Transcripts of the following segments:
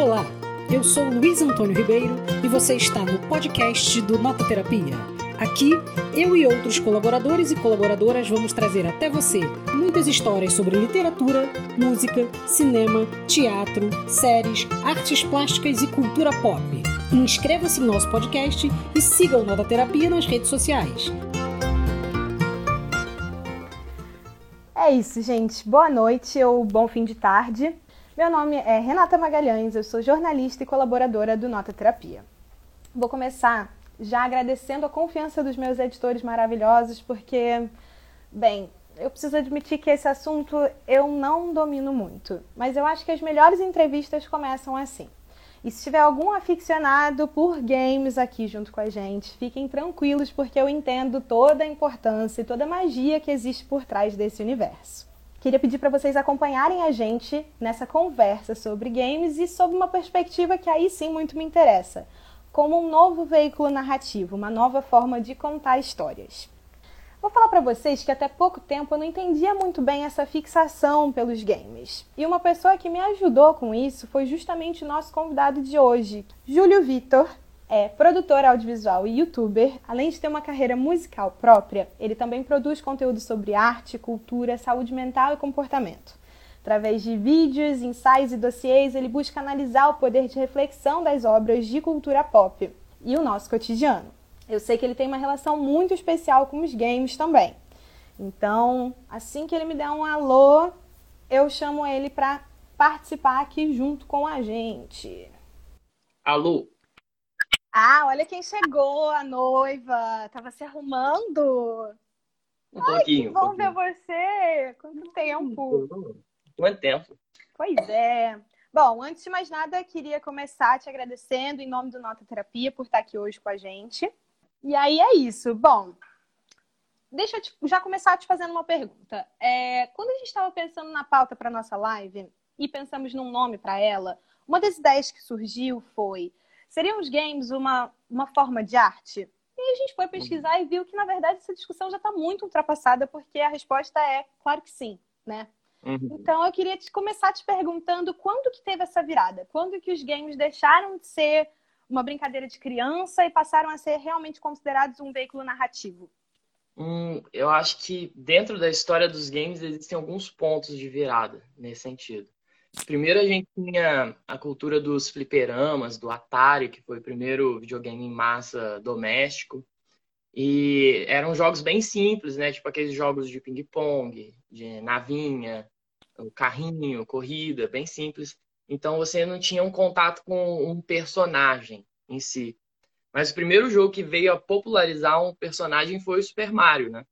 Olá, eu sou Luiz Antônio Ribeiro e você está no podcast do Nota Terapia. Aqui, eu e outros colaboradores e colaboradoras vamos trazer até você muitas histórias sobre literatura, música, cinema, teatro, séries, artes plásticas e cultura pop. Inscreva-se em nosso podcast e siga o Nota Terapia nas redes sociais. É isso, gente. Boa noite ou bom fim de tarde. Meu nome é Renata Magalhães, eu sou jornalista e colaboradora do Nota Terapia. Vou começar já agradecendo a confiança dos meus editores maravilhosos, porque, bem, eu preciso admitir que esse assunto eu não domino muito, mas eu acho que as melhores entrevistas começam assim. E se tiver algum aficionado por games aqui junto com a gente, fiquem tranquilos porque eu entendo toda a importância e toda a magia que existe por trás desse universo. Queria pedir para vocês acompanharem a gente nessa conversa sobre games e sob uma perspectiva que aí sim muito me interessa, como um novo veículo narrativo, uma nova forma de contar histórias. Vou falar para vocês que até pouco tempo eu não entendia muito bem essa fixação pelos games. E uma pessoa que me ajudou com isso foi justamente o nosso convidado de hoje, Júlio Vitor, é produtor audiovisual e youtuber, além de ter uma carreira musical própria, ele também produz conteúdo sobre arte, cultura, saúde mental e comportamento. Através de vídeos, ensaios e dossiês, ele busca analisar o poder de reflexão das obras de cultura pop e o nosso cotidiano. Eu sei que ele tem uma relação muito especial com os games também. Então, assim que ele me der um alô, eu chamo ele para participar aqui junto com a gente. Alô, ah, olha quem chegou, a noiva. Tava se arrumando. Um Ai, pouquinho. Que bom um ver você. Quanto tempo? Quanto tempo? Pois é. Bom, antes de mais nada, queria começar te agradecendo em nome do Nota Terapia por estar aqui hoje com a gente. E aí é isso. Bom, deixa eu te, já começar te fazendo uma pergunta. É, quando a gente estava pensando na pauta para nossa live e pensamos num nome para ela, uma das ideias que surgiu foi Seriam os games uma, uma forma de arte? E a gente foi pesquisar e viu que, na verdade, essa discussão já está muito ultrapassada, porque a resposta é claro que sim, né? Uhum. Então eu queria te, começar te perguntando quando que teve essa virada? Quando que os games deixaram de ser uma brincadeira de criança e passaram a ser realmente considerados um veículo narrativo? Hum, eu acho que dentro da história dos games existem alguns pontos de virada nesse sentido. Primeiro a gente tinha a cultura dos fliperamas, do Atari, que foi o primeiro videogame em massa doméstico. E eram jogos bem simples, né? Tipo aqueles jogos de ping-pong, de navinha, o carrinho, corrida, bem simples. Então você não tinha um contato com um personagem em si. Mas o primeiro jogo que veio a popularizar um personagem foi o Super Mario, né?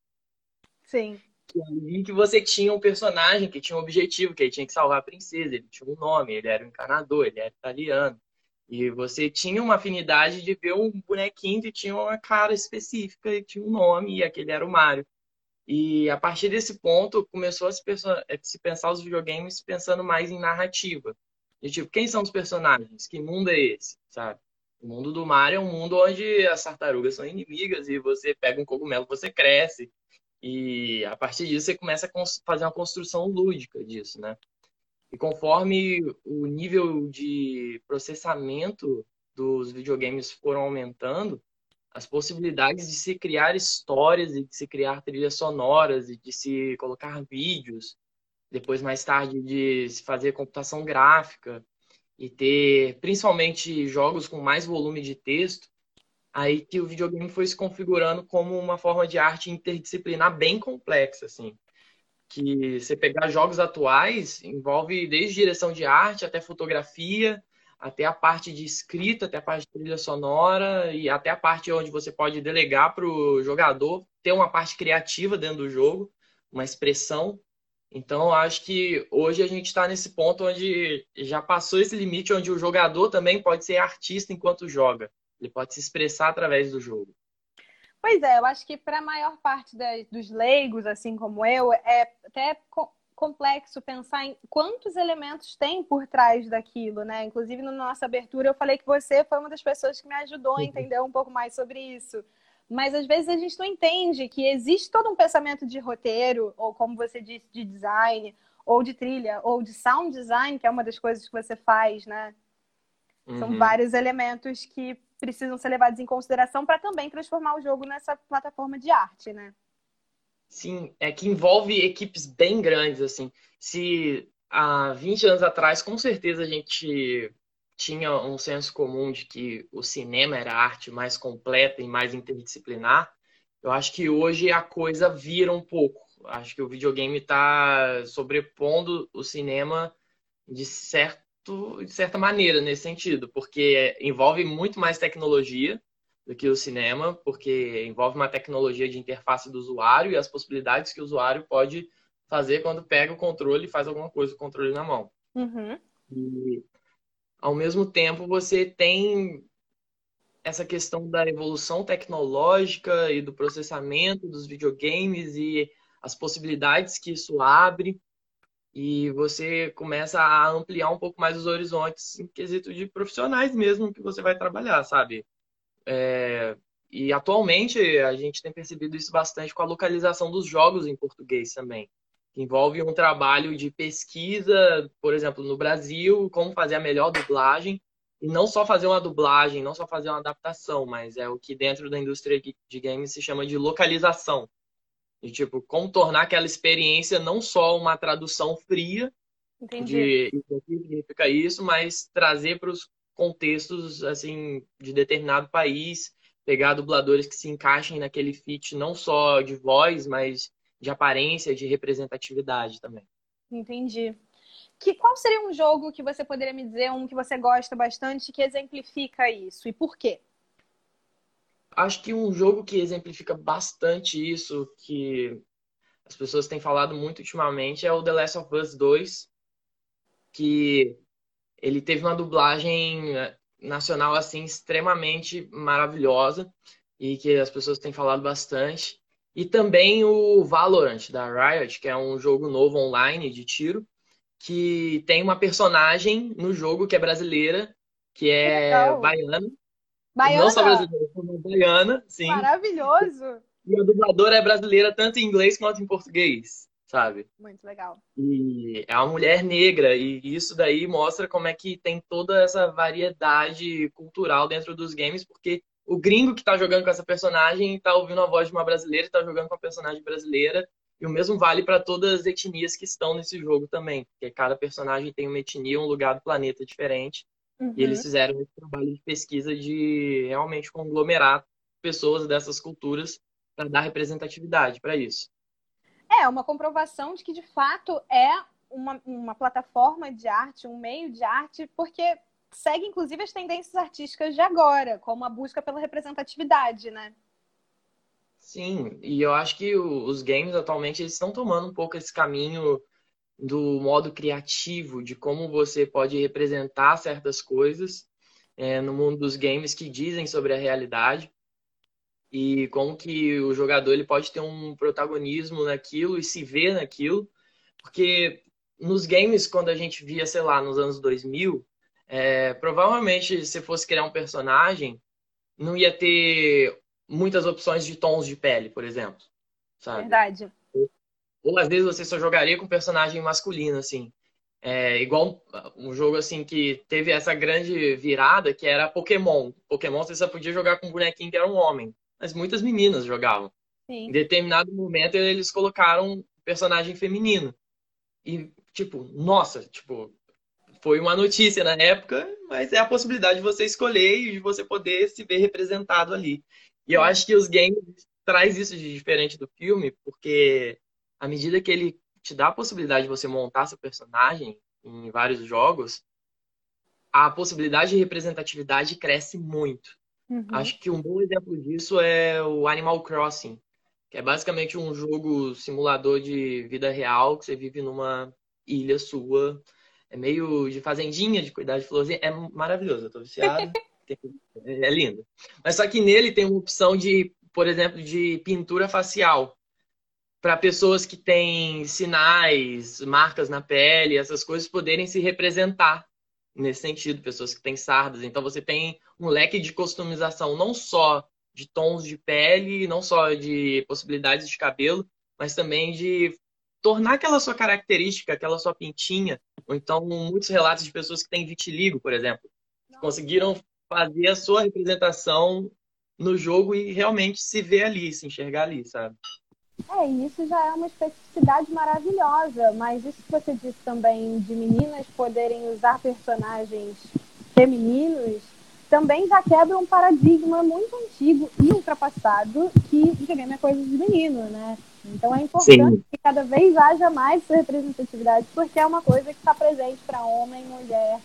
Sim em que você tinha um personagem que tinha um objetivo, que ele tinha que salvar a princesa, ele tinha um nome, ele era um encanador, ele era italiano. E você tinha uma afinidade de ver um bonequinho que tinha uma cara específica e tinha um nome, e aquele era o Mario. E a partir desse ponto começou a se, se pensar os videogames pensando mais em narrativa. E, tipo, quem são os personagens? Que mundo é esse? Sabe? O mundo do Mario é um mundo onde as tartarugas são inimigas e você pega um cogumelo, você cresce. E a partir disso você começa a fazer uma construção lúdica disso, né? E conforme o nível de processamento dos videogames foram aumentando, as possibilidades de se criar histórias e de se criar trilhas sonoras e de se colocar vídeos, depois mais tarde de se fazer computação gráfica e ter principalmente jogos com mais volume de texto, aí que o videogame foi se configurando como uma forma de arte interdisciplinar bem complexa, assim. Que você pegar jogos atuais envolve desde direção de arte até fotografia, até a parte de escrita, até a parte de trilha sonora e até a parte onde você pode delegar para o jogador ter uma parte criativa dentro do jogo, uma expressão. Então, acho que hoje a gente está nesse ponto onde já passou esse limite, onde o jogador também pode ser artista enquanto joga. Ele pode se expressar através do jogo. Pois é, eu acho que para a maior parte da, dos leigos, assim como eu, é até co complexo pensar em quantos elementos tem por trás daquilo, né? Inclusive, na nossa abertura, eu falei que você foi uma das pessoas que me ajudou a uhum. entender um pouco mais sobre isso. Mas às vezes a gente não entende que existe todo um pensamento de roteiro, ou como você disse, de design, ou de trilha, ou de sound design, que é uma das coisas que você faz, né? Uhum. São vários elementos que precisam ser levados em consideração para também transformar o jogo nessa plataforma de arte, né? Sim, é que envolve equipes bem grandes, assim. Se há 20 anos atrás, com certeza a gente tinha um senso comum de que o cinema era a arte mais completa e mais interdisciplinar, eu acho que hoje a coisa vira um pouco. Acho que o videogame está sobrepondo o cinema de, certo, de certa maneira nesse sentido, porque envolve muito mais tecnologia do que o cinema, porque envolve uma tecnologia de interface do usuário e as possibilidades que o usuário pode fazer quando pega o controle e faz alguma coisa com o controle na mão. Uhum. E, ao mesmo tempo, você tem essa questão da evolução tecnológica e do processamento dos videogames e as possibilidades que isso abre. E você começa a ampliar um pouco mais os horizontes em quesito de profissionais mesmo que você vai trabalhar, sabe? É... E atualmente a gente tem percebido isso bastante com a localização dos jogos em português também envolve um trabalho de pesquisa, por exemplo, no Brasil, como fazer a melhor dublagem. E não só fazer uma dublagem, não só fazer uma adaptação, mas é o que dentro da indústria de games se chama de localização. E, tipo, como tornar aquela experiência não só uma tradução fria Entendi. de significa isso, mas trazer para os contextos, assim, de determinado país, pegar dubladores que se encaixem naquele fit não só de voz, mas de aparência, de representatividade também. Entendi. Que, qual seria um jogo que você poderia me dizer, um que você gosta bastante, que exemplifica isso? E por quê? Acho que um jogo que exemplifica bastante isso, que as pessoas têm falado muito ultimamente, é o The Last of Us 2, que ele teve uma dublagem eh, nacional assim extremamente maravilhosa e que as pessoas têm falado bastante. E também o Valorant da Riot, que é um jogo novo online de tiro, que tem uma personagem no jogo que é brasileira, que é baiana. Baiana? Não só brasileira, como baiana, sim. Maravilhoso! E a dubladora é brasileira tanto em inglês quanto em português, sabe? Muito legal. E é uma mulher negra, e isso daí mostra como é que tem toda essa variedade cultural dentro dos games, porque o gringo que tá jogando com essa personagem tá ouvindo a voz de uma brasileira e tá jogando com a personagem brasileira. E o mesmo vale para todas as etnias que estão nesse jogo também, porque cada personagem tem uma etnia, um lugar do planeta diferente. Uhum. E eles fizeram esse trabalho de pesquisa de realmente conglomerar pessoas dessas culturas para dar representatividade para isso. É, uma comprovação de que de fato é uma, uma plataforma de arte, um meio de arte, porque segue inclusive as tendências artísticas de agora, como a busca pela representatividade, né? Sim, e eu acho que os games atualmente eles estão tomando um pouco esse caminho do modo criativo, de como você pode representar certas coisas é, no mundo dos games que dizem sobre a realidade e como que o jogador ele pode ter um protagonismo naquilo e se ver naquilo, porque nos games quando a gente via, sei lá, nos anos 2000, é, provavelmente, se fosse criar um personagem, não ia ter muitas opções de tons de pele, por exemplo. Sabe? Verdade. Ou, às vezes você só jogaria com personagem masculino, assim. É, igual um jogo assim que teve essa grande virada que era Pokémon. Pokémon você só podia jogar com um bonequinho que era um homem. Mas muitas meninas jogavam. Sim. Em determinado momento eles colocaram um personagem feminino. E, tipo, nossa, tipo, foi uma notícia na época, mas é a possibilidade de você escolher e de você poder se ver representado ali. E eu acho que os games traz isso de diferente do filme, porque à medida que ele te dá a possibilidade de você montar seu personagem em vários jogos, a possibilidade de representatividade cresce muito. Uhum. Acho que um bom exemplo disso é o Animal Crossing, que é basicamente um jogo simulador de vida real que você vive numa ilha sua é meio de fazendinha, de cuidar de florzinha. É maravilhoso, eu tô viciado. é lindo. Mas só que nele tem uma opção de, por exemplo, de pintura facial. Para pessoas que têm sinais, marcas na pele, essas coisas poderem se representar nesse sentido, pessoas que têm sardas. Então você tem um leque de customização não só de tons de pele, não só de possibilidades de cabelo, mas também de tornar aquela sua característica, aquela sua pintinha, ou então muitos relatos de pessoas que têm vitiligo, por exemplo, conseguiram fazer a sua representação no jogo e realmente se ver ali, se enxergar ali, sabe? É, e isso já é uma especificidade maravilhosa, mas isso que você disse também de meninas poderem usar personagens femininos também já quebra um paradigma muito antigo e ultrapassado que videogame é coisa de menino, né? Então é importante Sim. que cada vez haja mais essa representatividade, porque é uma coisa que está presente para homem, mulher,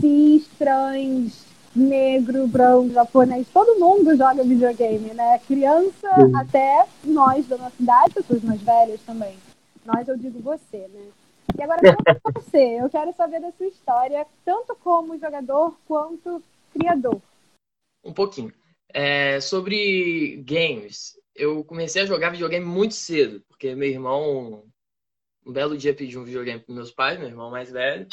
cis, trans, negro, branco, japonês, todo mundo joga videogame, né? Criança Sim. até nós da nossa idade, pessoas mais velhas também. Nós, eu digo você, né? E agora, como você? Eu quero saber da sua história, tanto como jogador quanto criador. Um pouquinho. É, sobre games, eu comecei a jogar videogame muito cedo, porque meu irmão, um belo dia, pediu um videogame para meus pais, meu irmão mais velho.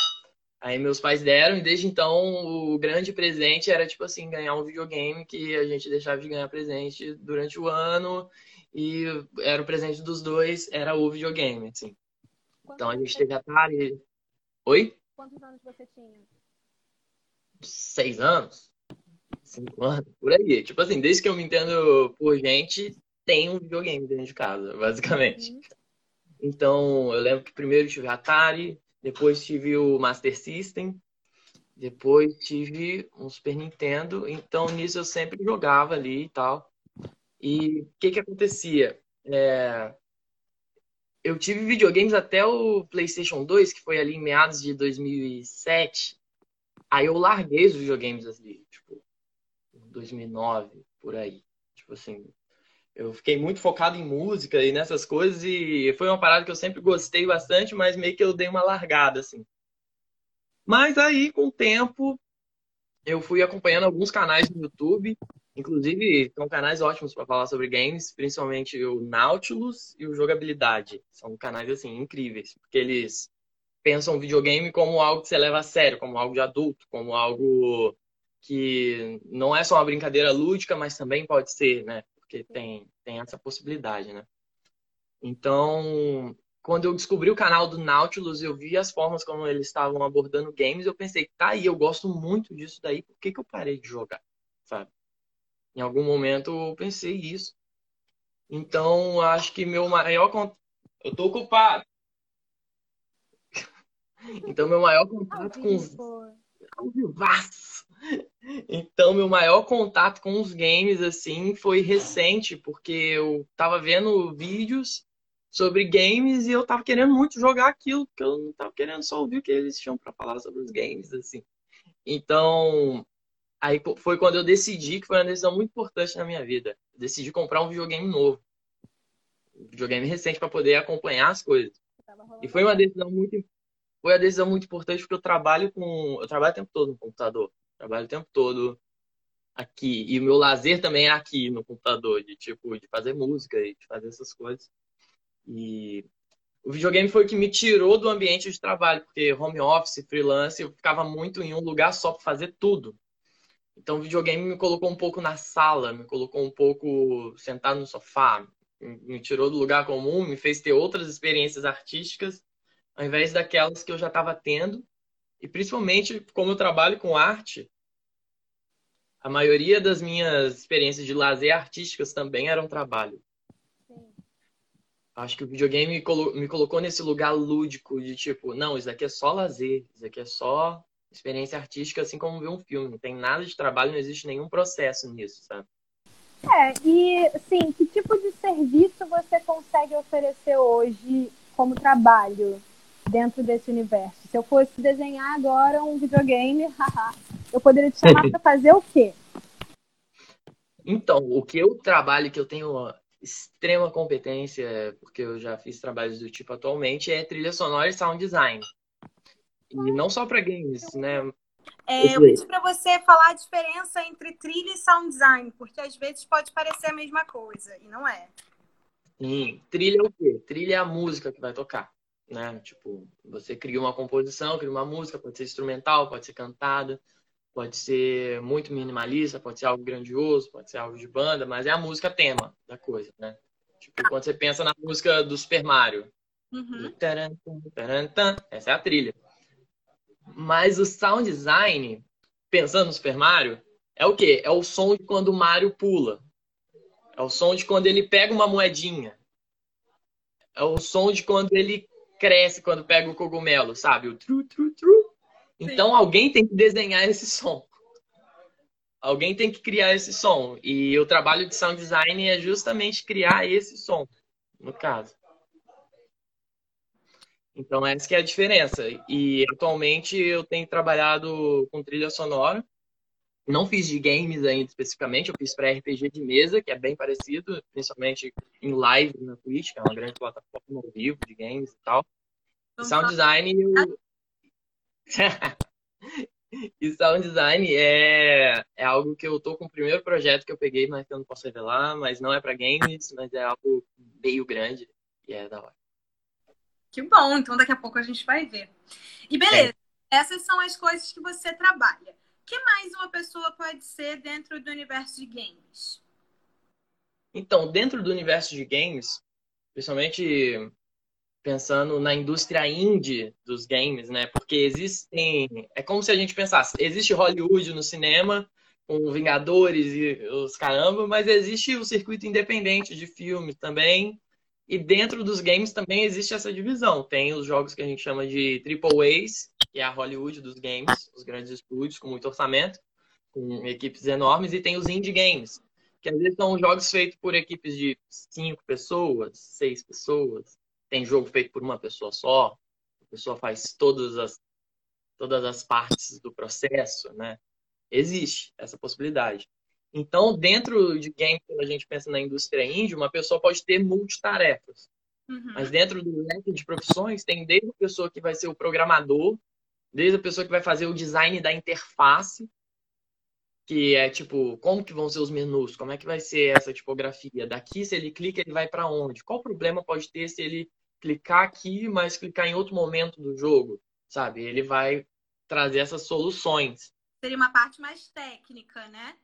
Aí meus pais deram, e desde então o grande presente era, tipo assim, ganhar um videogame que a gente deixava de ganhar presente durante o ano. E era o presente dos dois, era o videogame, assim. Quantos então a gente teve Atari. Oi? Quantos anos você tinha? Seis anos? Cinco anos? Por aí. Tipo assim, desde que eu me entendo por gente, tem um videogame dentro de casa, basicamente. Uhum. Então, eu lembro que primeiro tive Atari, depois tive o Master System. Depois tive um Super Nintendo. Então, nisso eu sempre jogava ali e tal. E o que que acontecia? É... Eu tive videogames até o PlayStation 2, que foi ali em meados de 2007. Aí eu larguei os videogames ali, tipo, 2009, por aí. Tipo assim, eu fiquei muito focado em música e nessas coisas e foi uma parada que eu sempre gostei bastante, mas meio que eu dei uma largada, assim. Mas aí, com o tempo, eu fui acompanhando alguns canais no YouTube, inclusive são canais ótimos para falar sobre games, principalmente o Nautilus e o Jogabilidade. São canais, assim, incríveis, porque eles pensam o videogame como algo que você leva a sério, como algo de adulto, como algo que não é só uma brincadeira lúdica, mas também pode ser, né? Porque tem, tem essa possibilidade, né? Então, quando eu descobri o canal do Nautilus, eu vi as formas como eles estavam abordando games, eu pensei, tá aí, eu gosto muito disso daí, por que, que eu parei de jogar, sabe? Em algum momento eu pensei isso. Então, acho que meu maior... Eu tô ocupado. então, meu maior contato com os... Então, meu maior contato com os games, assim, foi recente, porque eu tava vendo vídeos sobre games e eu tava querendo muito jogar aquilo, porque eu não tava querendo só ouvir o que eles tinham para falar sobre os games, assim. Então, aí foi quando eu decidi, que foi uma decisão muito importante na minha vida. Eu decidi comprar um videogame novo. Um videogame recente para poder acompanhar as coisas. E foi uma decisão muito foi uma decisão muito importante porque eu trabalho com eu trabalho o tempo todo no computador. Trabalho o tempo todo aqui. E o meu lazer também é aqui no computador, de tipo, de fazer música e de fazer essas coisas. E o videogame foi o que me tirou do ambiente de trabalho, porque home office, freelance, eu ficava muito em um lugar só para fazer tudo. Então o videogame me colocou um pouco na sala, me colocou um pouco sentado no sofá, me tirou do lugar comum, me fez ter outras experiências artísticas, ao invés daquelas que eu já estava tendo. E principalmente, como eu trabalho com arte, a maioria das minhas experiências de lazer artísticas também eram trabalho. Sim. Acho que o videogame me, colo me colocou nesse lugar lúdico de tipo, não, isso aqui é só lazer, isso aqui é só experiência artística, assim como ver um filme. Não tem nada de trabalho, não existe nenhum processo nisso, sabe? É, e assim, que tipo de serviço você consegue oferecer hoje como trabalho? Dentro desse universo? Se eu fosse desenhar agora um videogame, eu poderia te chamar para fazer o quê? Então, o que eu trabalho, que eu tenho extrema competência, porque eu já fiz trabalhos do tipo atualmente, é trilha sonora e sound design. E não só para games, né? É, eu pedi para você falar a diferença entre trilha e sound design, porque às vezes pode parecer a mesma coisa, e não é. Sim, trilha é o quê? Trilha é a música que vai tocar né? Tipo, você cria uma composição, cria uma música, pode ser instrumental, pode ser cantada, pode ser muito minimalista, pode ser algo grandioso, pode ser algo de banda, mas é a música tema da coisa, né? Tipo, quando você pensa na música do Super Mario, uhum. essa é a trilha. Mas o sound design pensando no Super Mario, é o quê? É o som de quando o Mario pula. É o som de quando ele pega uma moedinha. É o som de quando ele cresce, quando pega o cogumelo, sabe? O tru, tru, tru. Então Sim. alguém tem que desenhar esse som. Alguém tem que criar esse som. E o trabalho de sound design é justamente criar esse som, no caso. Então, essa que é a diferença. E atualmente eu tenho trabalhado com trilha sonora. Não fiz de games ainda especificamente, eu fiz para RPG de mesa, que é bem parecido, principalmente em live na Twitch, que é uma grande plataforma ao vivo de games e tal. E sound design eu... e sound design é, é algo que eu tô com o primeiro projeto que eu peguei, mas que eu não posso revelar, mas não é para games, mas é algo meio grande e é da hora. Que bom, então daqui a pouco a gente vai ver. E beleza, é. essas são as coisas que você trabalha. Que mais uma pessoa pode ser dentro do universo de games? Então, dentro do universo de games, principalmente pensando na indústria indie dos games, né? Porque existem. É como se a gente pensasse: existe Hollywood no cinema, com Vingadores e os caramba, mas existe o circuito independente de filmes também, e dentro dos games também existe essa divisão. Tem os jogos que a gente chama de Triple A's, que é a Hollywood dos games, os grandes estúdios com muito orçamento, com equipes enormes, e tem os indie games, que às vezes são jogos feitos por equipes de cinco pessoas, seis pessoas. Tem jogo feito por uma pessoa só, a pessoa faz todas as, todas as partes do processo, né? Existe essa possibilidade. Então, dentro de game, quando a gente pensa na indústria indie, uma pessoa pode ter multitarefas. Uhum. Mas dentro do leque de profissões, tem desde a pessoa que vai ser o programador, desde a pessoa que vai fazer o design da interface, que é tipo, como que vão ser os menus, como é que vai ser essa tipografia. Daqui, se ele clica, ele vai para onde? Qual problema pode ter se ele clicar aqui, mas clicar em outro momento do jogo, sabe? Ele vai trazer essas soluções. Seria uma parte mais técnica, né?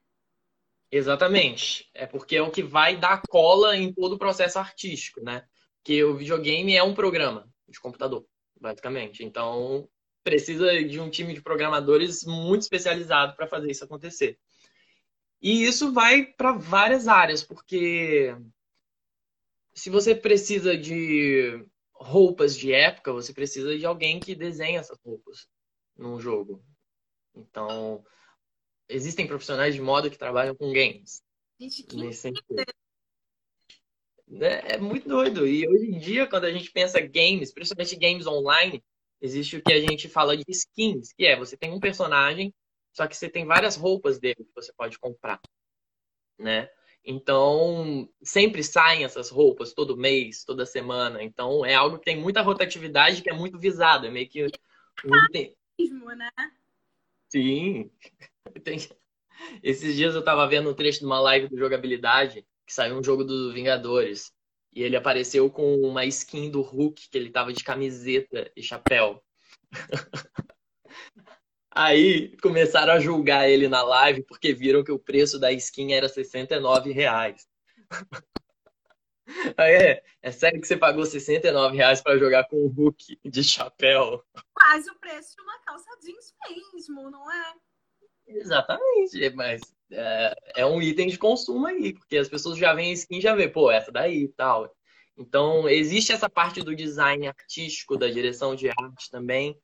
Exatamente. É porque é o que vai dar cola em todo o processo artístico, né? Que o videogame é um programa de computador, basicamente. Então, precisa de um time de programadores muito especializado para fazer isso acontecer. E isso vai para várias áreas, porque se você precisa de roupas de época, você precisa de alguém que desenhe essas roupas num jogo. Então, existem profissionais de moda que trabalham com games. Gente, que nesse. É, é muito doido. E hoje em dia, quando a gente pensa games, principalmente games online, existe o que a gente fala de skins, que é você tem um personagem, só que você tem várias roupas dele que você pode comprar, né? Então, sempre saem essas roupas todo mês, toda semana. Então, é algo que tem muita rotatividade, que é muito visado. É meio que um... né? Sim. Tem... Esses dias eu tava vendo um trecho de uma live do jogabilidade que saiu um jogo do Vingadores. E ele apareceu com uma skin do Hulk, que ele tava de camiseta e chapéu. Aí começaram a julgar ele na live porque viram que o preço da skin era 69 reais. Aí é, é sério que você pagou 69 reais pra jogar com o Hulk de chapéu? Quase o preço de uma calça jeans mesmo, não é? Exatamente, mas é, é, um item de consumo aí, porque as pessoas já veem a skin já vê, pô, essa daí e tal. Então, existe essa parte do design artístico, da direção de arte também.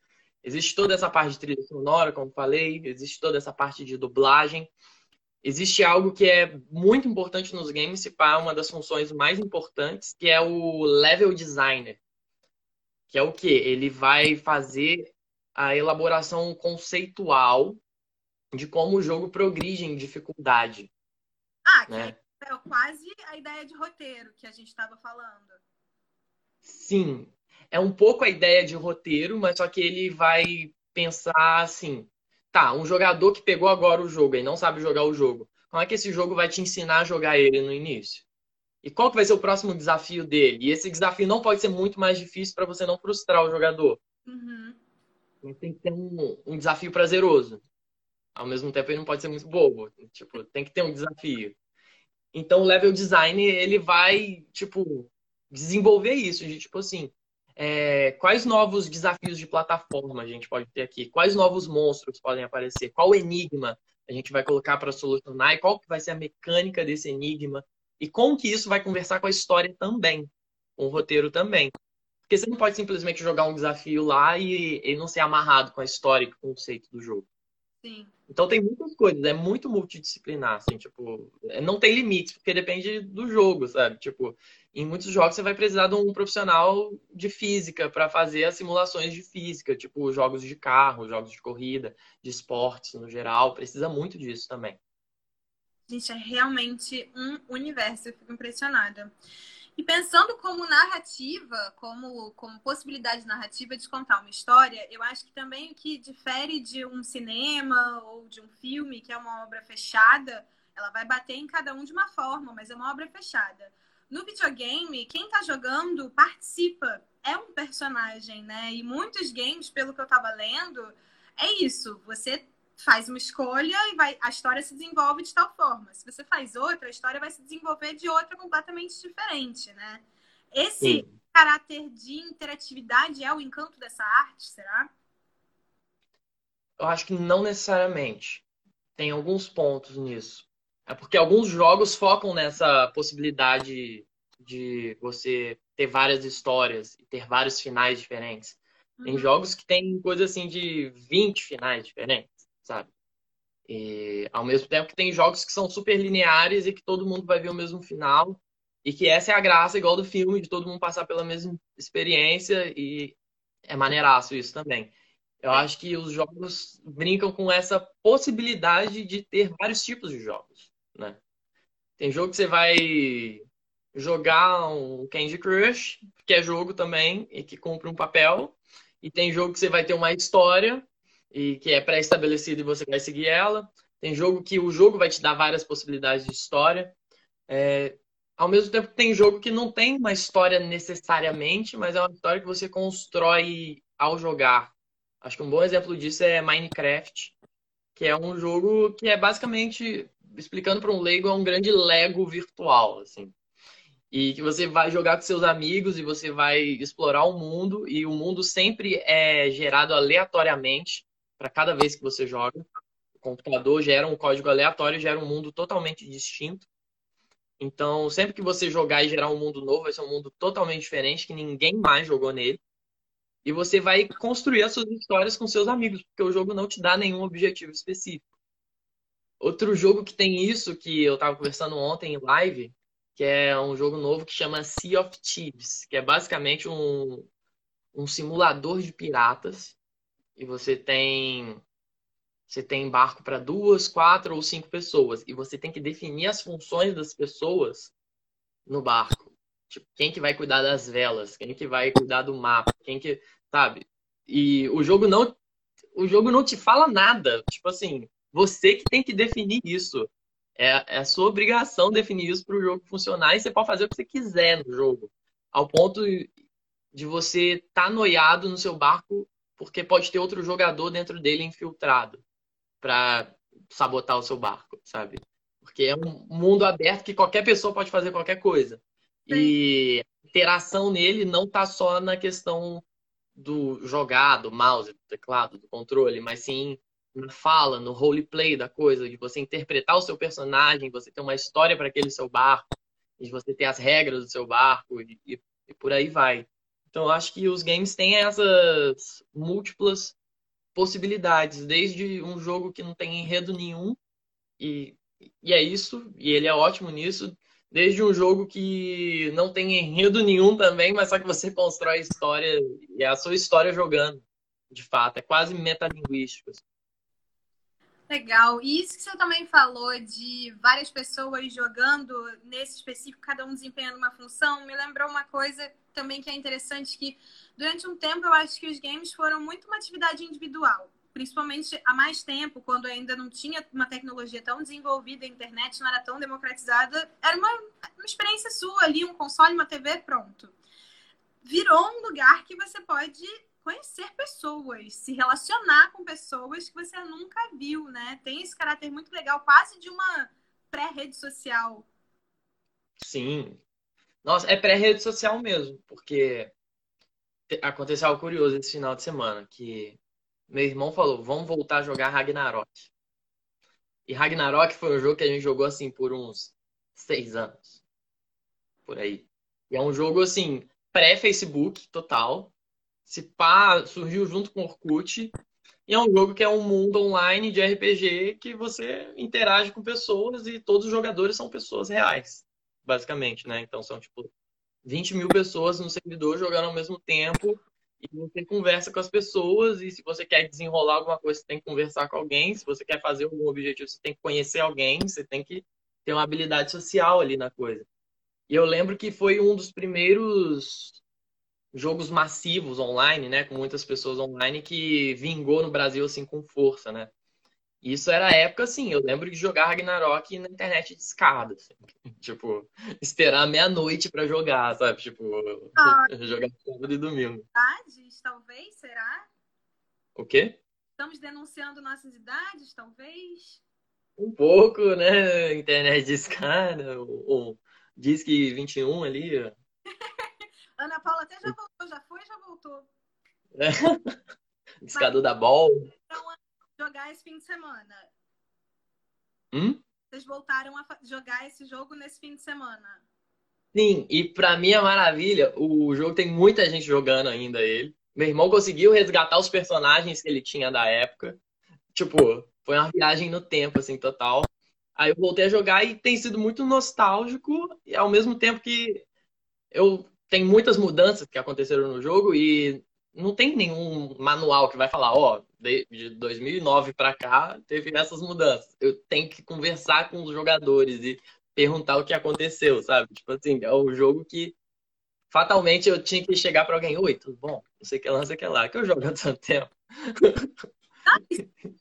Existe toda essa parte de trilha sonora, como falei, existe toda essa parte de dublagem. Existe algo que é muito importante nos games, se pá, uma das funções mais importantes, que é o level designer. Que é o quê? Ele vai fazer a elaboração conceitual de como o jogo progride em dificuldade. Ah, né? é quase a ideia de roteiro que a gente estava falando. Sim, é um pouco a ideia de roteiro, mas só que ele vai pensar assim: tá, um jogador que pegou agora o jogo e não sabe jogar o jogo, como é que esse jogo vai te ensinar a jogar ele no início? E qual que vai ser o próximo desafio dele? E esse desafio não pode ser muito mais difícil para você não frustrar o jogador. Uhum. Tem que ter um, um desafio prazeroso ao mesmo tempo ele não pode ser muito bobo. Tipo, tem que ter um desafio. Então o level design, ele vai, tipo, desenvolver isso, de tipo assim, é, quais novos desafios de plataforma a gente pode ter aqui? Quais novos monstros podem aparecer? Qual enigma a gente vai colocar para solucionar? E qual que vai ser a mecânica desse enigma? E como que isso vai conversar com a história também, com o roteiro também? Porque você não pode simplesmente jogar um desafio lá e, e não ser amarrado com a história e com o conceito do jogo. Sim. Então tem muitas coisas, é muito multidisciplinar, assim, tipo, é, não tem limites, porque depende do jogo, sabe? Tipo, em muitos jogos você vai precisar de um profissional de física para fazer as simulações de física, tipo jogos de carro, jogos de corrida, de esportes no geral, precisa muito disso também. Gente, é realmente um universo, eu fico impressionada. E pensando como narrativa, como, como possibilidade narrativa de contar uma história, eu acho que também o que difere de um cinema ou de um filme, que é uma obra fechada, ela vai bater em cada um de uma forma, mas é uma obra fechada. No videogame, quem está jogando participa, é um personagem, né? E muitos games, pelo que eu estava lendo, é isso. Você faz uma escolha e vai, a história se desenvolve de tal forma. Se você faz outra, a história vai se desenvolver de outra completamente diferente, né? Esse Sim. caráter de interatividade é o encanto dessa arte, será? Eu acho que não necessariamente. Tem alguns pontos nisso. É porque alguns jogos focam nessa possibilidade de você ter várias histórias e ter vários finais diferentes. Tem uhum. jogos que tem coisa assim de 20 finais diferentes sabe? E, ao mesmo tempo que tem jogos que são super lineares e que todo mundo vai ver o mesmo final. E que essa é a graça, igual do filme, de todo mundo passar pela mesma experiência. E é maneiraço isso também. Eu acho que os jogos brincam com essa possibilidade de ter vários tipos de jogos, né? Tem jogo que você vai jogar um Candy Crush, que é jogo também, e que cumpre um papel. E tem jogo que você vai ter uma história, e que é pré-estabelecida e você vai seguir ela. Tem jogo que o jogo vai te dar várias possibilidades de história. É, ao mesmo tempo tem jogo que não tem uma história necessariamente, mas é uma história que você constrói ao jogar. Acho que um bom exemplo disso é Minecraft, que é um jogo que é basicamente, explicando para um leigo, é um grande Lego virtual, assim. E que você vai jogar com seus amigos e você vai explorar o mundo, e o mundo sempre é gerado aleatoriamente para cada vez que você joga. O computador gera um código aleatório, gera um mundo totalmente distinto. Então, sempre que você jogar e gerar um mundo novo, vai ser um mundo totalmente diferente, que ninguém mais jogou nele. E você vai construir as suas histórias com seus amigos, porque o jogo não te dá nenhum objetivo específico. Outro jogo que tem isso, que eu estava conversando ontem em live, que é um jogo novo que chama Sea of Thieves, que é basicamente um, um simulador de piratas, e você tem você tem barco para duas, quatro ou cinco pessoas e você tem que definir as funções das pessoas no barco. Tipo, quem que vai cuidar das velas, quem que vai cuidar do mapa, quem que, sabe? E o jogo não o jogo não te fala nada. Tipo assim, você que tem que definir isso. É, é a sua obrigação definir isso para o jogo funcionar e você pode fazer o que você quiser no jogo. Ao ponto de você estar tá noiado no seu barco porque pode ter outro jogador dentro dele infiltrado para sabotar o seu barco, sabe? Porque é um mundo aberto que qualquer pessoa pode fazer qualquer coisa. Sim. E a interação nele não tá só na questão do jogar, do mouse, do teclado, do controle, mas sim na fala, no roleplay da coisa, de você interpretar o seu personagem, você ter uma história para aquele seu barco, de você ter as regras do seu barco e, e, e por aí vai. Então, eu acho que os games têm essas múltiplas possibilidades, desde um jogo que não tem enredo nenhum, e, e é isso, e ele é ótimo nisso, desde um jogo que não tem enredo nenhum também, mas só que você constrói história, e é a sua história jogando, de fato, é quase metalinguístico. Assim. Legal. E isso que você também falou de várias pessoas jogando nesse específico, cada um desempenhando uma função, me lembrou uma coisa também que é interessante que durante um tempo eu acho que os games foram muito uma atividade individual, principalmente há mais tempo, quando ainda não tinha uma tecnologia tão desenvolvida, a internet não era tão democratizada, era uma, uma experiência sua ali, um console, uma TV, pronto. Virou um lugar que você pode conhecer pessoas, se relacionar com pessoas que você nunca viu, né? Tem esse caráter muito legal, quase de uma pré-rede social. Sim, nossa, é pré-rede social mesmo, porque aconteceu algo curioso esse final de semana, que meu irmão falou, vamos voltar a jogar Ragnarok. E Ragnarok foi um jogo que a gente jogou assim por uns seis anos. Por aí. E é um jogo assim, pré-Facebook total. Se pá, surgiu junto com Orkut. E é um jogo que é um mundo online de RPG que você interage com pessoas e todos os jogadores são pessoas reais, basicamente, né? Então são tipo 20 mil pessoas no servidor jogando ao mesmo tempo e você conversa com as pessoas e se você quer desenrolar alguma coisa, você tem que conversar com alguém. Se você quer fazer algum objetivo, você tem que conhecer alguém, você tem que ter uma habilidade social ali na coisa. E eu lembro que foi um dos primeiros jogos massivos online, né, com muitas pessoas online que vingou no Brasil assim com força, né? Isso era a época assim, eu lembro de jogar Ragnarok na internet de escada, assim. tipo, esperar meia-noite para jogar, sabe? Tipo, ah, jogar sábado e domingo. Idades, talvez, será? O quê? Estamos denunciando nossas idades, talvez? Um pouco, né? Internet de escada, ou, diz que 21 ali. Ana Paula até já voltou, já foi já voltou. É. Da Bol. Então, jogar esse fim de semana. Hum? Vocês voltaram a jogar esse jogo nesse fim de semana. Sim, e pra minha maravilha, o jogo tem muita gente jogando ainda ele. Meu irmão conseguiu resgatar os personagens que ele tinha da época. Tipo, foi uma viagem no tempo, assim, total. Aí eu voltei a jogar e tem sido muito nostálgico, e ao mesmo tempo que eu tem muitas mudanças que aconteceram no jogo e não tem nenhum manual que vai falar, ó, oh, de 2009 para cá teve essas mudanças. Eu tenho que conversar com os jogadores e perguntar o que aconteceu, sabe? Tipo assim, é um jogo que fatalmente eu tinha que chegar para alguém, oi, tudo bom? Não sei que o que lá, que eu jogo há tanto tempo.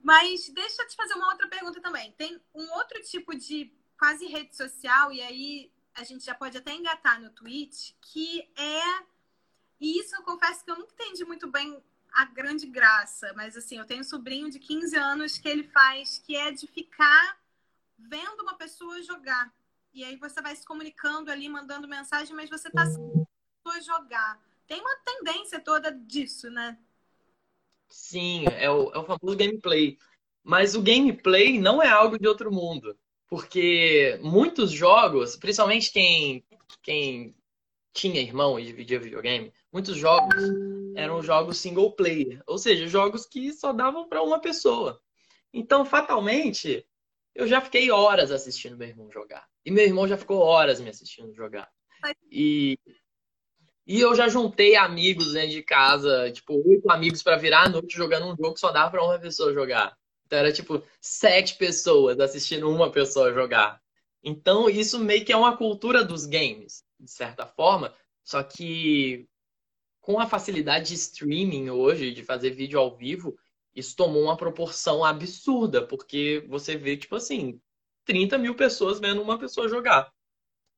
Mas deixa eu te fazer uma outra pergunta também. Tem um outro tipo de quase rede social, e aí a gente já pode até engatar no tweet, que é. E isso eu confesso que eu nunca entendi muito bem a grande graça, mas assim, eu tenho um sobrinho de 15 anos que ele faz, que é de ficar vendo uma pessoa jogar. E aí você vai se comunicando ali, mandando mensagem, mas você tá sem pessoa jogar. Tem uma tendência toda disso, né? Sim, é o, é o famoso gameplay. Mas o gameplay não é algo de outro mundo. Porque muitos jogos, principalmente quem, quem tinha irmão e dividia videogame, muitos jogos eram jogos single player. Ou seja, jogos que só davam para uma pessoa. Então, fatalmente, eu já fiquei horas assistindo meu irmão jogar. E meu irmão já ficou horas me assistindo jogar. E e eu já juntei amigos dentro de casa, tipo, oito amigos para virar a noite jogando um jogo que só dava para uma pessoa jogar. Então era tipo sete pessoas assistindo uma pessoa jogar. Então isso meio que é uma cultura dos games, de certa forma. Só que com a facilidade de streaming hoje, de fazer vídeo ao vivo, isso tomou uma proporção absurda, porque você vê, tipo assim, 30 mil pessoas vendo uma pessoa jogar,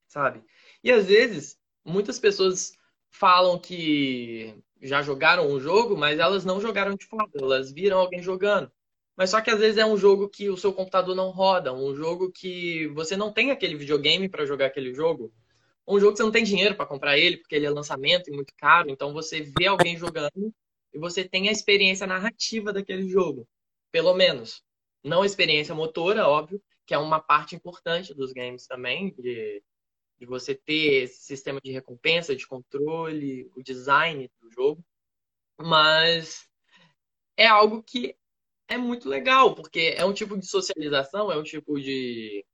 sabe? E às vezes, muitas pessoas falam que já jogaram um jogo, mas elas não jogaram de fato, elas viram alguém jogando. Mas só que às vezes é um jogo que o seu computador não roda, um jogo que você não tem aquele videogame para jogar aquele jogo, um jogo que você não tem dinheiro para comprar ele, porque ele é lançamento e muito caro, então você vê alguém jogando e você tem a experiência narrativa daquele jogo, pelo menos. Não a experiência motora, óbvio, que é uma parte importante dos games também, de de você ter esse sistema de recompensa, de controle, o design do jogo. Mas é algo que é muito legal, porque é um tipo de socialização, é um tipo de,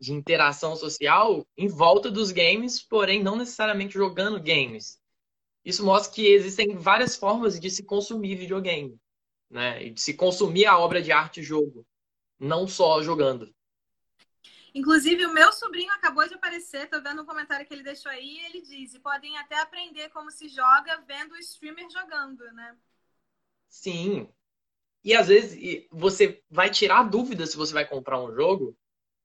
de interação social em volta dos games, porém não necessariamente jogando games. Isso mostra que existem várias formas de se consumir videogame, né? E de se consumir a obra de arte jogo, não só jogando. Inclusive, o meu sobrinho acabou de aparecer, tô vendo um comentário que ele deixou aí, ele diz, e podem até aprender como se joga vendo o streamer jogando, né? Sim. E às vezes você vai tirar dúvida se você vai comprar um jogo,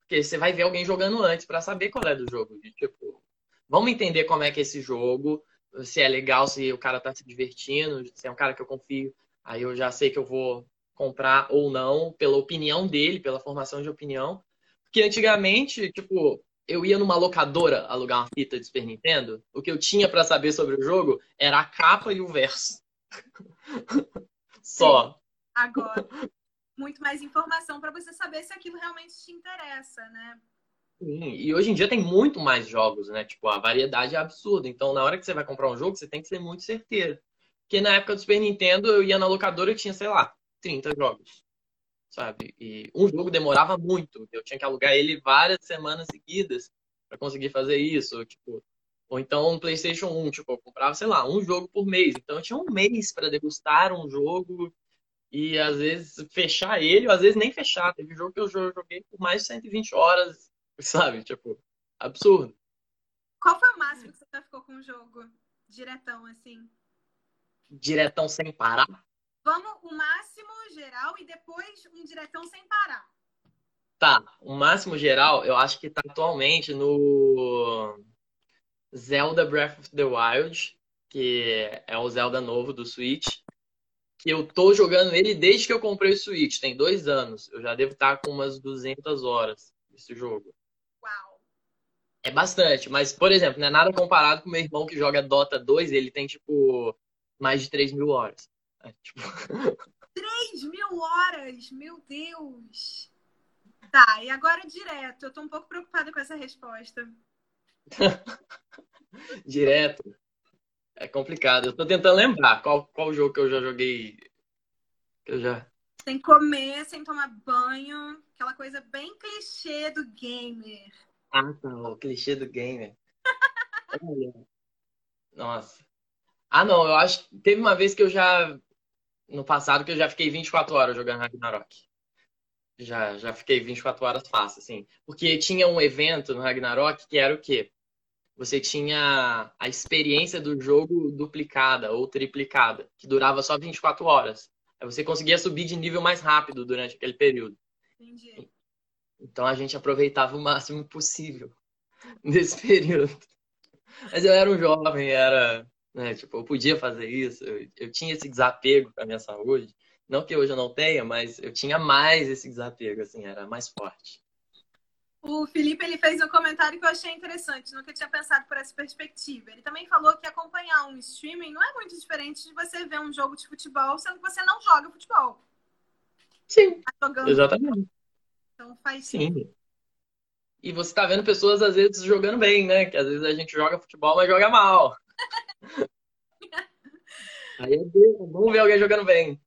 porque você vai ver alguém jogando antes para saber qual é do jogo. Tipo, vamos entender como é que é esse jogo, se é legal, se o cara tá se divertindo, se é um cara que eu confio. Aí eu já sei que eu vou comprar ou não, pela opinião dele, pela formação de opinião. Porque antigamente, tipo, eu ia numa locadora alugar uma fita de Super Nintendo, o que eu tinha para saber sobre o jogo era a capa e o verso. Só. Agora, muito mais informação para você saber se aquilo realmente te interessa, né? Sim, e hoje em dia tem muito mais jogos, né? Tipo, a variedade é absurda. Então, na hora que você vai comprar um jogo, você tem que ser muito certeiro. Porque na época do Super Nintendo, eu ia na locadora e tinha, sei lá, 30 jogos sabe? E um jogo demorava muito. Eu tinha que alugar ele várias semanas seguidas para conseguir fazer isso, tipo, ou então um PlayStation 1, tipo, eu comprava, sei lá, um jogo por mês. Então eu tinha um mês para degustar um jogo e às vezes fechar ele, ou às vezes nem fechar. Teve jogo que eu joguei por mais de 120 horas, sabe? Tipo, absurdo. Qual foi o máximo que você já ficou com o jogo? Diretão, assim? Diretão sem parar? Vamos o máximo geral e depois um diretão sem parar. Tá, o máximo geral eu acho que tá atualmente no Zelda Breath of the Wild, que é o Zelda novo do Switch. Eu tô jogando ele desde que eu comprei o Switch, tem dois anos. Eu já devo estar com umas 200 horas nesse jogo. Uau! É bastante, mas, por exemplo, não é nada comparado com meu irmão que joga Dota 2, ele tem, tipo, mais de 3 mil horas. É, tipo... 3 mil horas! Meu Deus! Tá, e agora direto. Eu tô um pouco preocupada com essa resposta. direto. É complicado. Eu tô tentando lembrar qual, qual jogo que eu já joguei. Que eu já. Sem comer, sem tomar banho. Aquela coisa bem clichê do gamer. Ah, tá. O clichê do gamer. Nossa. Ah, não. Eu acho que teve uma vez que eu já no passado que eu já fiquei 24 horas jogando Ragnarok. Já, já fiquei 24 horas fácil, assim. Porque tinha um evento no Ragnarok que era o quê? Você tinha a experiência do jogo duplicada ou triplicada, que durava só 24 horas. Aí você conseguia subir de nível mais rápido durante aquele período. Entendi. Então a gente aproveitava o máximo possível nesse período. Mas eu era um jovem, era né? Tipo, eu podia fazer isso, eu, eu tinha esse desapego com a minha saúde. Não que hoje eu não tenha, mas eu tinha mais esse desapego, assim, era mais forte. O Felipe ele fez um comentário que eu achei interessante, nunca tinha pensado por essa perspectiva. Ele também falou que acompanhar um streaming não é muito diferente de você ver um jogo de futebol, sendo que você não joga futebol. Sim. Tá exatamente. Então faz Sim. E você tá vendo pessoas, às vezes, jogando bem, né? Que às vezes a gente joga futebol, mas joga mal. Aí é bom ver alguém jogando bem.